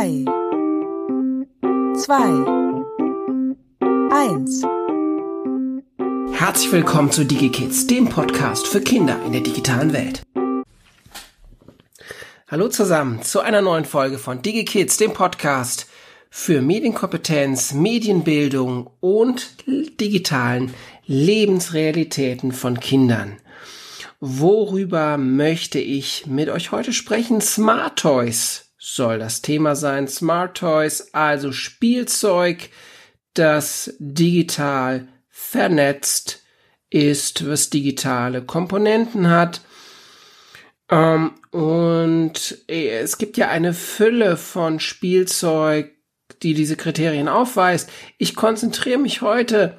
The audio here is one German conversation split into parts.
drei, zwei, eins. Herzlich willkommen zu DigiKids, dem Podcast für Kinder in der digitalen Welt. Hallo zusammen zu einer neuen Folge von DigiKids, dem Podcast für Medienkompetenz, Medienbildung und digitalen Lebensrealitäten von Kindern. Worüber möchte ich mit euch heute sprechen? Smart Toys soll das Thema sein. Smart Toys, also Spielzeug, das digital vernetzt ist, was digitale Komponenten hat. Ähm, und äh, es gibt ja eine Fülle von Spielzeug, die diese Kriterien aufweist. Ich konzentriere mich heute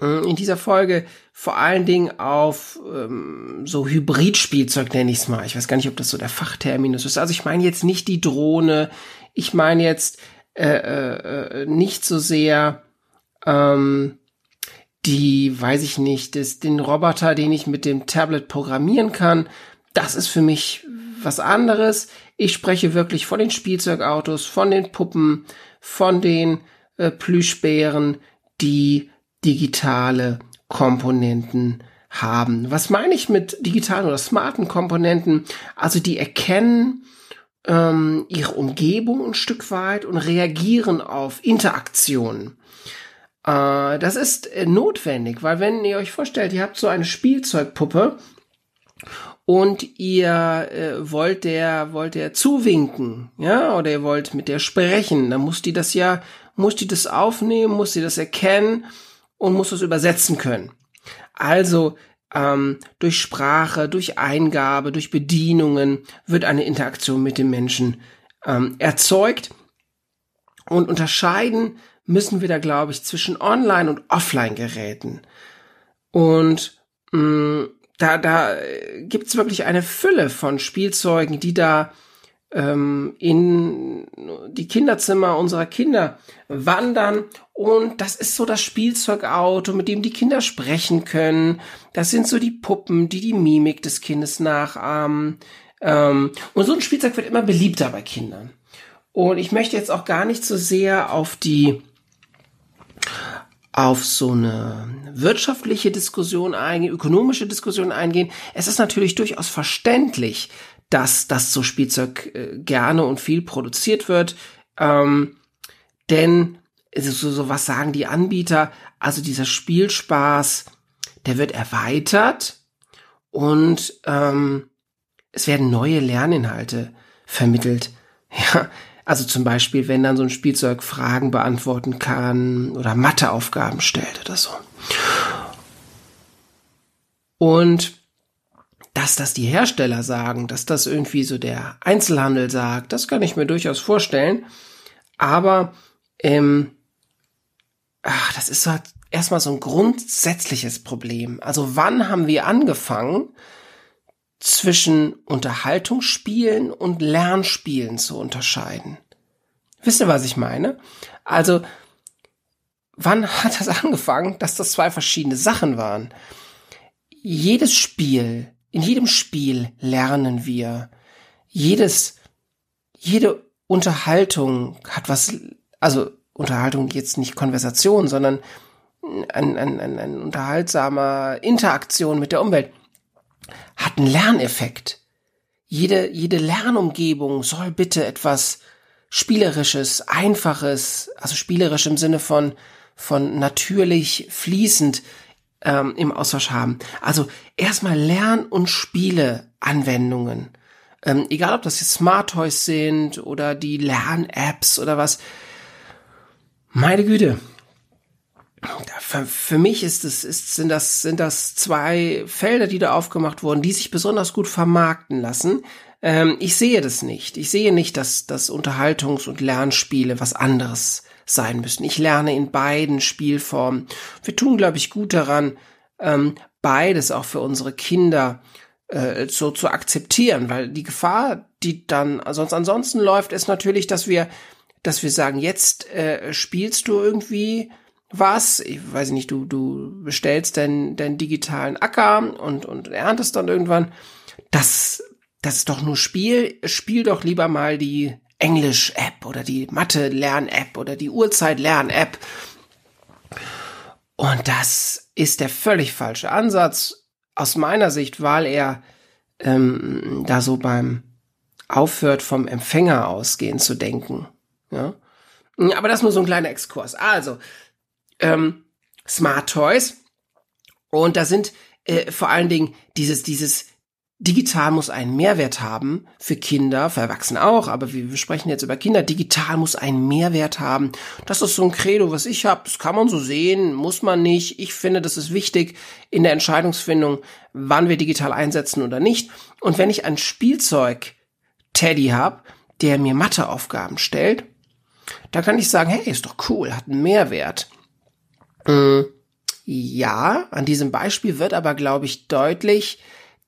in dieser Folge vor allen Dingen auf ähm, so Hybridspielzeug, nenne ich es mal. Ich weiß gar nicht, ob das so der Fachterminus ist. Also ich meine jetzt nicht die Drohne, ich meine jetzt äh, äh, äh, nicht so sehr ähm, die, weiß ich nicht, das, den Roboter, den ich mit dem Tablet programmieren kann. Das ist für mich was anderes. Ich spreche wirklich von den Spielzeugautos, von den Puppen, von den äh, Plüschbären, die digitale Komponenten haben. Was meine ich mit digitalen oder smarten Komponenten? Also die erkennen ähm, ihre Umgebung ein Stück weit und reagieren auf Interaktionen. Äh, das ist äh, notwendig, weil wenn ihr euch vorstellt, ihr habt so eine Spielzeugpuppe und ihr äh, wollt der wollt der zuwinken, ja, oder ihr wollt mit der sprechen, dann muss die das ja muss die das aufnehmen, muss sie das erkennen und muss es übersetzen können. Also ähm, durch Sprache, durch Eingabe, durch Bedienungen wird eine Interaktion mit dem Menschen ähm, erzeugt. Und unterscheiden müssen wir da, glaube ich, zwischen Online- und Offline-Geräten. Und mh, mm, da, da gibt's wirklich eine Fülle von Spielzeugen, die da ähm, in die Kinderzimmer unserer Kinder wandern. Und das ist so das Spielzeugauto, mit dem die Kinder sprechen können. Das sind so die Puppen, die die Mimik des Kindes nachahmen. Ähm, und so ein Spielzeug wird immer beliebter bei Kindern. Und ich möchte jetzt auch gar nicht so sehr auf die auf so eine wirtschaftliche Diskussion eingehen, ökonomische Diskussion eingehen. Es ist natürlich durchaus verständlich, dass das so Spielzeug äh, gerne und viel produziert wird. Ähm, denn so, so was sagen die Anbieter, also dieser Spielspaß, der wird erweitert und ähm, es werden neue Lerninhalte vermittelt. Ja, also zum Beispiel, wenn dann so ein Spielzeug Fragen beantworten kann oder Matheaufgaben stellt oder so. Und dass das die Hersteller sagen, dass das irgendwie so der Einzelhandel sagt, das kann ich mir durchaus vorstellen. Aber ähm, ach, das ist halt erstmal so ein grundsätzliches Problem. Also wann haben wir angefangen, zwischen Unterhaltungsspielen und Lernspielen zu unterscheiden? Wisst ihr, was ich meine? Also, wann hat das angefangen, dass das zwei verschiedene Sachen waren? Jedes Spiel in jedem Spiel lernen wir. Jedes, jede Unterhaltung hat was, also Unterhaltung jetzt nicht Konversation, sondern ein, ein, ein, ein unterhaltsamer Interaktion mit der Umwelt hat einen Lerneffekt. Jede, jede Lernumgebung soll bitte etwas Spielerisches, Einfaches, also spielerisch im Sinne von, von natürlich fließend ähm, im Austausch haben. Also erstmal Lern- und Spiele-Anwendungen. Ähm, egal, ob das jetzt Smart Toys sind oder die Lern-Apps oder was. Meine Güte. Für, für mich ist es, ist, sind das, sind das zwei Felder, die da aufgemacht wurden, die sich besonders gut vermarkten lassen. Ähm, ich sehe das nicht. Ich sehe nicht, dass, dass Unterhaltungs- und Lernspiele was anderes sein müssen. Ich lerne in beiden Spielformen. Wir tun, glaube ich, gut daran, ähm, beides auch für unsere Kinder äh, so zu akzeptieren, weil die Gefahr, die dann sonst ansonsten läuft, ist natürlich, dass wir, dass wir sagen, jetzt äh, spielst du irgendwie was, ich weiß nicht, du, du bestellst deinen, deinen digitalen Acker und, und erntest dann irgendwann. Das, das ist doch nur Spiel. Spiel doch lieber mal die Englisch-App oder die Mathe-Lern-App oder die Uhrzeit-Lern-App. Und das ist der völlig falsche Ansatz aus meiner Sicht, weil er ähm, da so beim aufhört, vom Empfänger ausgehen zu denken. Ja? Aber das nur so ein kleiner Exkurs. Also, ähm, Smart Toys. Und da sind äh, vor allen Dingen dieses, dieses Digital muss einen Mehrwert haben für Kinder, für Erwachsene auch, aber wir sprechen jetzt über Kinder. Digital muss einen Mehrwert haben. Das ist so ein Credo, was ich habe. Das kann man so sehen, muss man nicht. Ich finde, das ist wichtig in der Entscheidungsfindung, wann wir digital einsetzen oder nicht. Und wenn ich ein Spielzeug Teddy habe, der mir Matheaufgaben stellt, da kann ich sagen, hey, ist doch cool, hat einen Mehrwert. Mhm. Ja, an diesem Beispiel wird aber, glaube ich, deutlich,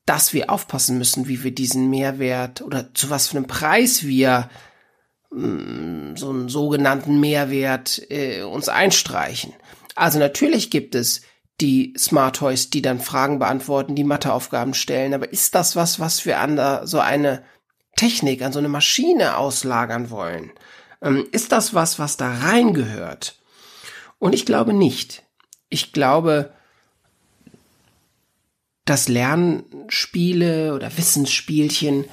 dass wir aufpassen müssen, wie wir diesen Mehrwert oder zu was für einem Preis wir mh, so einen sogenannten Mehrwert äh, uns einstreichen. Also natürlich gibt es die Smart Toys, die dann Fragen beantworten, die Matheaufgaben stellen, aber ist das was, was wir an so eine Technik, an so eine Maschine auslagern wollen? Ähm, ist das was, was da reingehört? Und ich glaube nicht. Ich glaube, dass Lernspiele oder Wissensspielchen,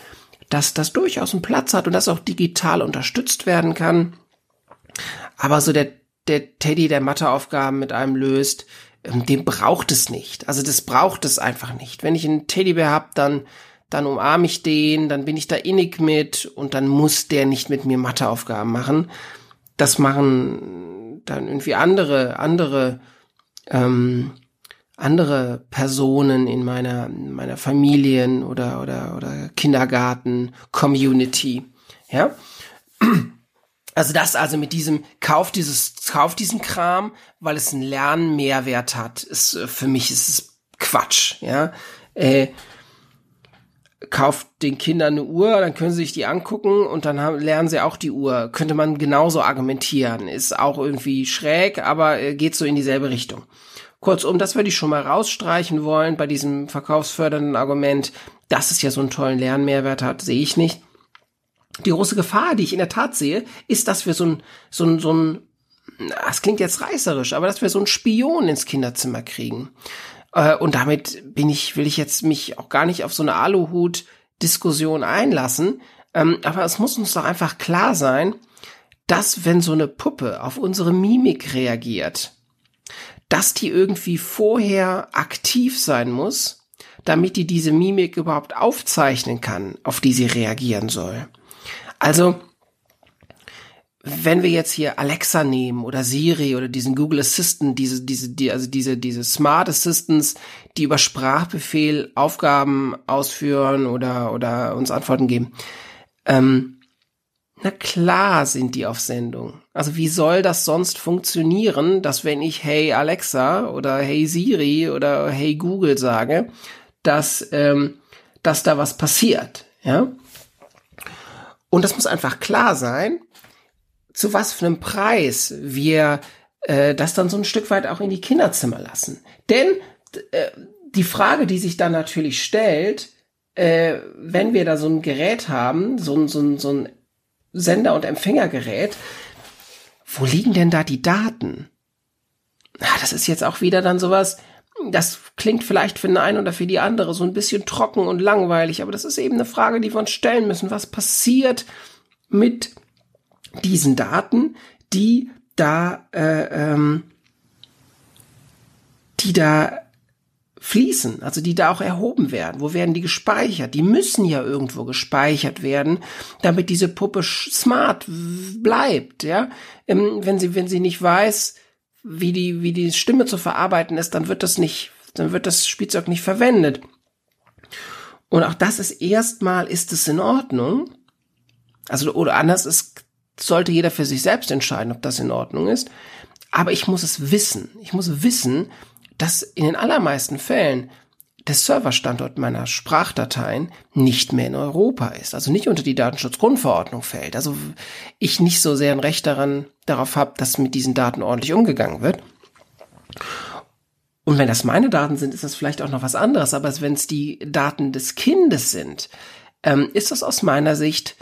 dass das durchaus einen Platz hat und das auch digital unterstützt werden kann. Aber so der, der Teddy, der Matheaufgaben mit einem löst, ähm, den braucht es nicht. Also das braucht es einfach nicht. Wenn ich einen Teddybär hab, dann dann umarme ich den, dann bin ich da innig mit und dann muss der nicht mit mir Matheaufgaben machen. Das machen dann irgendwie andere, andere, ähm, andere Personen in meiner, meiner Familien oder, oder, oder Kindergarten, Community. Ja. Also das also mit diesem Kauf dieses Kauf diesen Kram, weil es einen Lernmehrwert hat, ist äh, für mich ist es Quatsch, ja. Äh, kauft den Kindern eine Uhr, dann können sie sich die angucken und dann haben, lernen sie auch die Uhr. Könnte man genauso argumentieren. Ist auch irgendwie schräg, aber äh, geht so in dieselbe Richtung. Kurzum, das würde ich schon mal rausstreichen wollen bei diesem verkaufsfördernden Argument. Dass es ja so einen tollen Lernmehrwert hat, sehe ich nicht. Die große Gefahr, die ich in der Tat sehe, ist, dass wir so ein, so ein, so ein, das klingt jetzt reißerisch, aber dass wir so einen Spion ins Kinderzimmer kriegen. Äh, und damit bin ich, will ich jetzt mich auch gar nicht auf so eine Aluhut-Diskussion einlassen. Ähm, aber es muss uns doch einfach klar sein, dass wenn so eine Puppe auf unsere Mimik reagiert, dass die irgendwie vorher aktiv sein muss, damit die diese Mimik überhaupt aufzeichnen kann, auf die sie reagieren soll. Also, wenn wir jetzt hier Alexa nehmen oder Siri oder diesen Google Assistant, diese, diese, die, also diese, diese Smart Assistants, die über Sprachbefehl Aufgaben ausführen oder, oder uns Antworten geben, ähm, na klar sind die auf Sendung. Also wie soll das sonst funktionieren, dass wenn ich Hey Alexa oder Hey Siri oder Hey Google sage, dass, ähm, dass da was passiert, ja? Und das muss einfach klar sein, zu was für einem Preis wir äh, das dann so ein Stück weit auch in die Kinderzimmer lassen. Denn äh, die Frage, die sich dann natürlich stellt, äh, wenn wir da so ein Gerät haben, so ein, so ein, so ein Sender- und Empfängergerät, wo liegen denn da die Daten? Ah, das ist jetzt auch wieder dann sowas, das klingt vielleicht für den einen oder für die andere so ein bisschen trocken und langweilig, aber das ist eben eine Frage, die wir uns stellen müssen. Was passiert mit diesen Daten, die da, äh, ähm, die da fließen, also die da auch erhoben werden. Wo werden die gespeichert? Die müssen ja irgendwo gespeichert werden, damit diese Puppe smart bleibt, ja. Ähm, wenn sie, wenn sie nicht weiß, wie die, wie die Stimme zu verarbeiten ist, dann wird das nicht, dann wird das Spielzeug nicht verwendet. Und auch das ist erstmal, ist es in Ordnung? Also, oder anders, ist sollte jeder für sich selbst entscheiden, ob das in Ordnung ist. Aber ich muss es wissen. Ich muss wissen, dass in den allermeisten Fällen der Serverstandort meiner Sprachdateien nicht mehr in Europa ist, also nicht unter die Datenschutzgrundverordnung fällt. Also ich nicht so sehr ein Recht daran darauf habe, dass mit diesen Daten ordentlich umgegangen wird. Und wenn das meine Daten sind, ist das vielleicht auch noch was anderes. Aber wenn es die Daten des Kindes sind, ähm, ist das aus meiner Sicht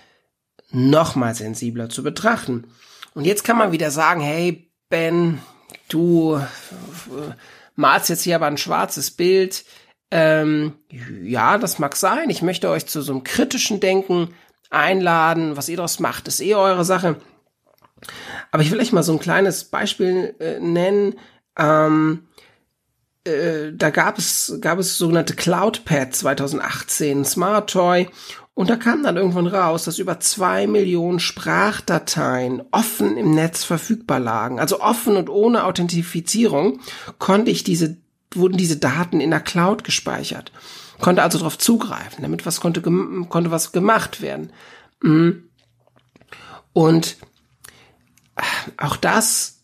noch mal sensibler zu betrachten. Und jetzt kann man wieder sagen, hey Ben, du äh, malst jetzt hier aber ein schwarzes Bild. Ähm, ja, das mag sein. Ich möchte euch zu so einem kritischen Denken einladen. Was ihr daraus macht, ist eh eure Sache. Aber ich will euch mal so ein kleines Beispiel äh, nennen. Ähm, äh, da gab es, gab es sogenannte CloudPad 2018, Smart Toy. Und da kam dann irgendwann raus, dass über zwei Millionen Sprachdateien offen im Netz verfügbar lagen. Also offen und ohne Authentifizierung konnte ich diese, wurden diese Daten in der Cloud gespeichert. Konnte also darauf zugreifen, damit was konnte, konnte was gemacht werden. Mhm. Und äh, auch das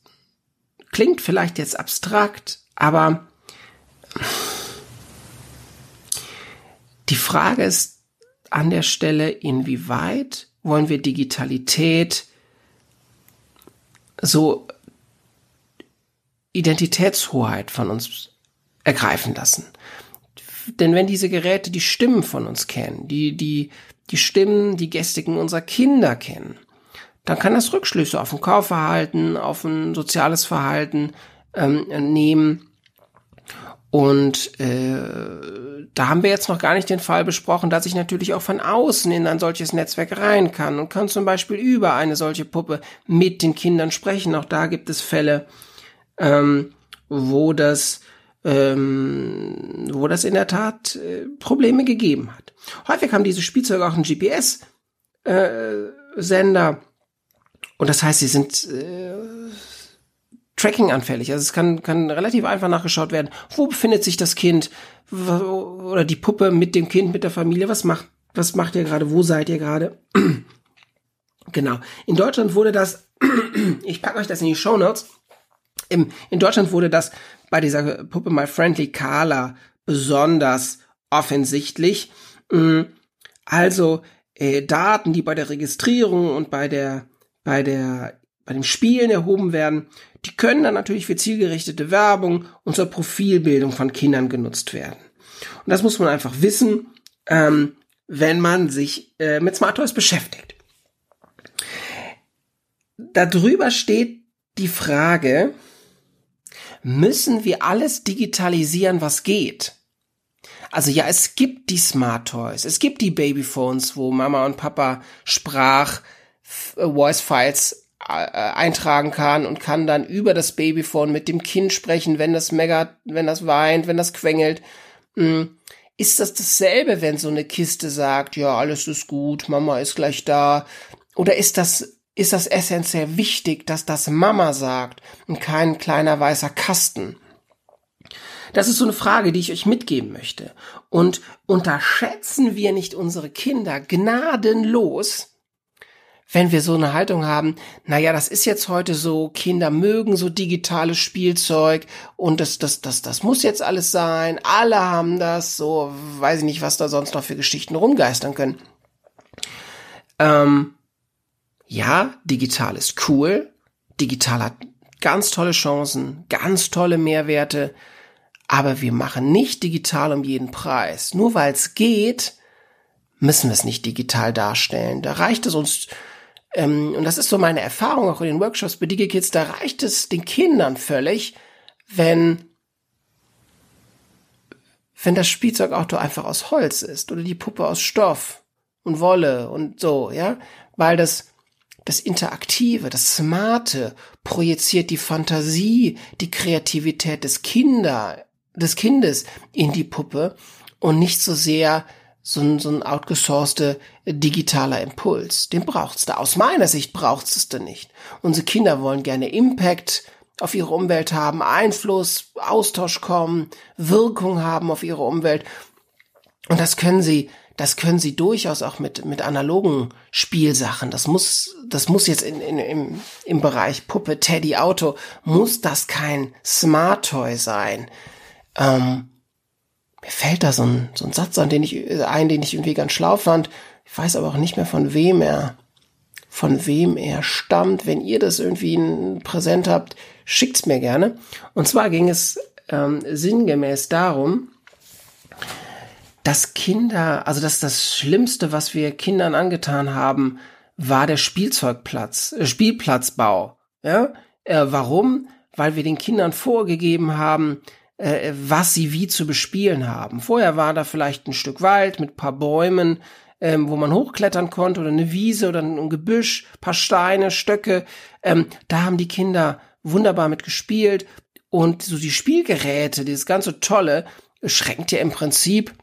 klingt vielleicht jetzt abstrakt, aber die Frage ist an der Stelle, inwieweit wollen wir Digitalität so Identitätshoheit von uns ergreifen lassen. Denn wenn diese Geräte die Stimmen von uns kennen, die, die, die Stimmen, die Gestiken unserer Kinder kennen, dann kann das Rückschlüsse auf ein Kaufverhalten, auf ein soziales Verhalten ähm, nehmen, und äh, da haben wir jetzt noch gar nicht den Fall besprochen, dass ich natürlich auch von außen in ein solches Netzwerk rein kann und kann zum Beispiel über eine solche Puppe mit den Kindern sprechen. Auch da gibt es Fälle, ähm, wo das ähm, wo das in der Tat äh, Probleme gegeben hat. Häufig haben diese Spielzeuge auch einen GPS-Sender äh, und das heißt, sie sind äh, Tracking anfällig. Also es kann, kann relativ einfach nachgeschaut werden, wo befindet sich das Kind oder die Puppe mit dem Kind, mit der Familie, was macht, was macht ihr gerade, wo seid ihr gerade? genau. In Deutschland wurde das, ich packe euch das in die Show Notes. In Deutschland wurde das bei dieser Puppe My Friendly Carla besonders offensichtlich. Mm, also äh, Daten, die bei der Registrierung und bei der bei der bei dem Spielen erhoben werden, die können dann natürlich für zielgerichtete Werbung und zur Profilbildung von Kindern genutzt werden. Und das muss man einfach wissen, ähm, wenn man sich äh, mit Smart Toys beschäftigt. Darüber steht die Frage, müssen wir alles digitalisieren, was geht? Also ja, es gibt die Smart Toys, es gibt die Babyphones, wo Mama und Papa Sprach äh, Voice Files eintragen kann und kann dann über das Babyphone mit dem Kind sprechen, wenn das meckert, wenn das weint, wenn das quengelt. Hm. Ist das dasselbe, wenn so eine Kiste sagt, ja, alles ist gut, Mama ist gleich da? Oder ist das, ist das essentiell wichtig, dass das Mama sagt und kein kleiner weißer Kasten? Das ist so eine Frage, die ich euch mitgeben möchte. Und unterschätzen wir nicht unsere Kinder gnadenlos, wenn wir so eine Haltung haben, naja, das ist jetzt heute so, Kinder mögen so digitales Spielzeug und das, das, das, das muss jetzt alles sein, alle haben das, so, weiß ich nicht, was da sonst noch für Geschichten rumgeistern können. Ähm, ja, digital ist cool, digital hat ganz tolle Chancen, ganz tolle Mehrwerte, aber wir machen nicht digital um jeden Preis. Nur weil es geht, müssen wir es nicht digital darstellen. Da reicht es uns ähm, und das ist so meine Erfahrung auch in den Workshops. Bei DigiKids, da reicht es den Kindern völlig, wenn wenn das Spielzeugauto einfach aus Holz ist oder die Puppe aus Stoff und Wolle und so, ja, weil das das Interaktive, das Smarte projiziert die Fantasie, die Kreativität des Kinder, des Kindes in die Puppe und nicht so sehr so ein, so ein outgesourcete digitaler Impuls. Den braucht's da. Aus meiner Sicht braucht's es da nicht. Unsere Kinder wollen gerne Impact auf ihre Umwelt haben, Einfluss, Austausch kommen, Wirkung haben auf ihre Umwelt. Und das können sie, das können sie durchaus auch mit, mit analogen Spielsachen. Das muss, das muss jetzt in, in, im, im Bereich Puppe, Teddy, Auto, muss das kein Smart Toy sein. Ähm, fällt da so ein, so ein Satz an, den ich, ein, den ich irgendwie ganz schlau fand. Ich weiß aber auch nicht mehr von wem er, von wem er stammt. Wenn ihr das irgendwie präsent habt, schickt's mir gerne. Und zwar ging es ähm, sinngemäß darum, dass Kinder, also dass das Schlimmste, was wir Kindern angetan haben, war der Spielzeugplatz, äh, Spielplatzbau. Ja? Äh, warum? Weil wir den Kindern vorgegeben haben, äh, was sie wie zu bespielen haben. Vorher war da vielleicht ein Stück Wald mit paar Bäumen, ähm, wo man hochklettern konnte oder eine Wiese oder ein Gebüsch, paar Steine, Stöcke. Ähm, da haben die Kinder wunderbar mit gespielt und so die Spielgeräte, dieses ganze Tolle, schränkt ja im Prinzip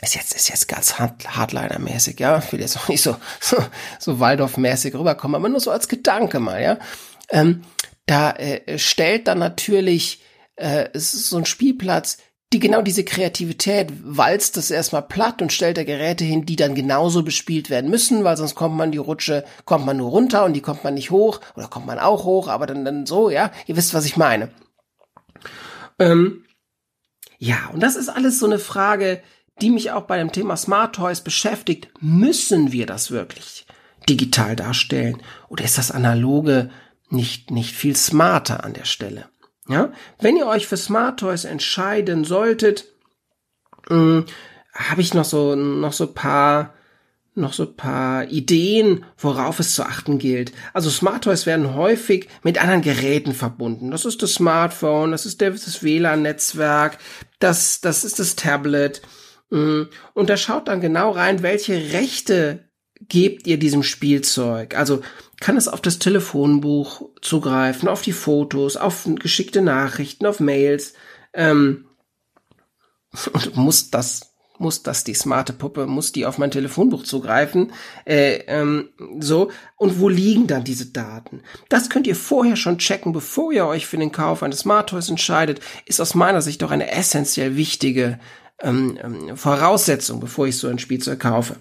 ist jetzt, ist jetzt ganz Hardliner-mäßig, ja. Ich will jetzt auch nicht so, so, so Waldorf-mäßig rüberkommen, aber nur so als Gedanke mal, ja. Ähm, da äh, stellt dann natürlich äh, es ist so ein Spielplatz, die genau diese Kreativität walzt das erstmal platt und stellt da Geräte hin, die dann genauso bespielt werden müssen, weil sonst kommt man die Rutsche, kommt man nur runter und die kommt man nicht hoch oder kommt man auch hoch, aber dann, dann so, ja. Ihr wisst, was ich meine. Ähm, ja, und das ist alles so eine Frage, die mich auch bei dem Thema Smart Toys beschäftigt. Müssen wir das wirklich digital darstellen? Oder ist das analoge nicht, nicht viel smarter an der Stelle? Ja, wenn ihr euch für Smart Toys entscheiden solltet, äh, habe ich noch so, noch so paar, noch so paar Ideen, worauf es zu achten gilt. Also Smart Toys werden häufig mit anderen Geräten verbunden. Das ist das Smartphone, das ist das WLAN-Netzwerk, das, das ist das Tablet. Mm, und da schaut dann genau rein, welche Rechte gebt ihr diesem Spielzeug. Also kann es auf das Telefonbuch zugreifen, auf die Fotos, auf geschickte Nachrichten, auf Mails. Ähm, und muss das muss das die smarte Puppe, muss die auf mein Telefonbuch zugreifen, äh, ähm, so. Und wo liegen dann diese Daten? Das könnt ihr vorher schon checken, bevor ihr euch für den Kauf eines Smart Toys entscheidet, ist aus meiner Sicht doch eine essentiell wichtige ähm, ähm, Voraussetzung, bevor ich so ein Spielzeug kaufe.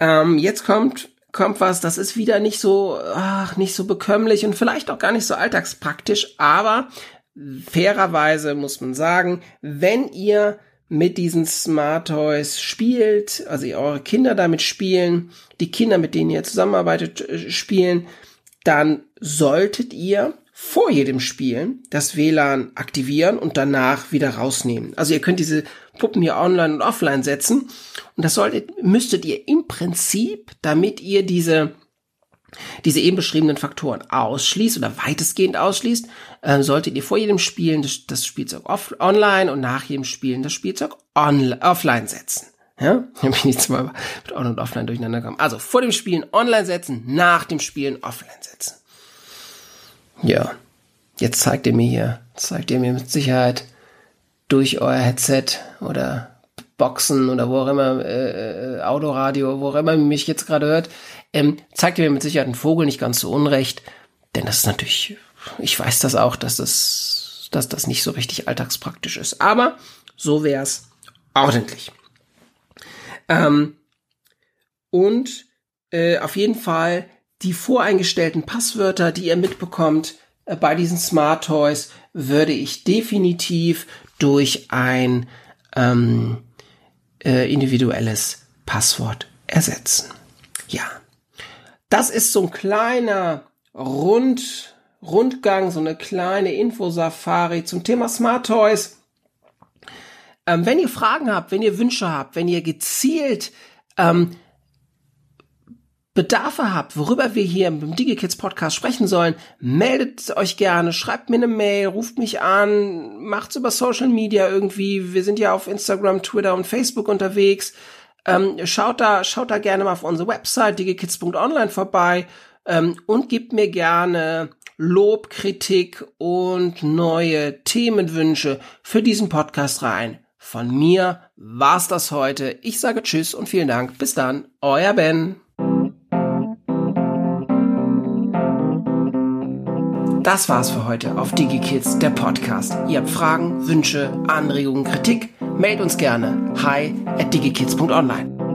Ähm, jetzt kommt kommt was, das ist wieder nicht so, ach, nicht so bekömmlich und vielleicht auch gar nicht so alltagspraktisch, aber fairerweise muss man sagen, wenn ihr mit diesen Smart Toys spielt, also eure Kinder damit spielen, die Kinder, mit denen ihr zusammenarbeitet, äh, spielen, dann solltet ihr vor jedem Spielen das WLAN aktivieren und danach wieder rausnehmen. Also ihr könnt diese Puppen hier online und offline setzen und das solltet, müsstet ihr im Prinzip, damit ihr diese diese eben beschriebenen Faktoren ausschließt oder weitestgehend ausschließt, äh, solltet ihr vor jedem Spielen das, das Spielzeug off, online und nach jedem Spielen das Spielzeug on, offline setzen. Ja, da bin ich zwar mit on und offline durcheinander gekommen. Also vor dem Spielen online setzen, nach dem Spielen offline setzen. Ja, jetzt zeigt ihr mir hier, zeigt ihr mir mit Sicherheit durch euer Headset oder Boxen oder wo auch immer, äh, äh, Autoradio, wo auch immer mich jetzt gerade hört, ähm, zeigt ihr mir mit Sicherheit einen Vogel nicht ganz so unrecht, denn das ist natürlich, ich weiß das auch, dass das, dass das nicht so richtig alltagspraktisch ist, aber so wär's ordentlich. Ähm, und äh, auf jeden Fall die voreingestellten Passwörter, die ihr mitbekommt äh, bei diesen Smart Toys, würde ich definitiv durch ein ähm, äh, individuelles Passwort ersetzen. Ja, das ist so ein kleiner Rund, Rundgang, so eine kleine Infosafari zum Thema Smart Toys. Ähm, wenn ihr Fragen habt, wenn ihr Wünsche habt, wenn ihr gezielt ähm, Bedarfe habt, worüber wir hier im DigiKids Podcast sprechen sollen, meldet euch gerne, schreibt mir eine Mail, ruft mich an, macht's über Social Media irgendwie. Wir sind ja auf Instagram, Twitter und Facebook unterwegs. Ähm, schaut da, schaut da gerne mal auf unsere Website digikids.online vorbei ähm, und gebt mir gerne Lob, Kritik und neue Themenwünsche für diesen Podcast rein. Von mir war's das heute. Ich sage Tschüss und vielen Dank. Bis dann, euer Ben. Das war's für heute auf DigiKids, der Podcast. Ihr habt Fragen, Wünsche, Anregungen, Kritik? Meldet uns gerne. Hi at digikids.online.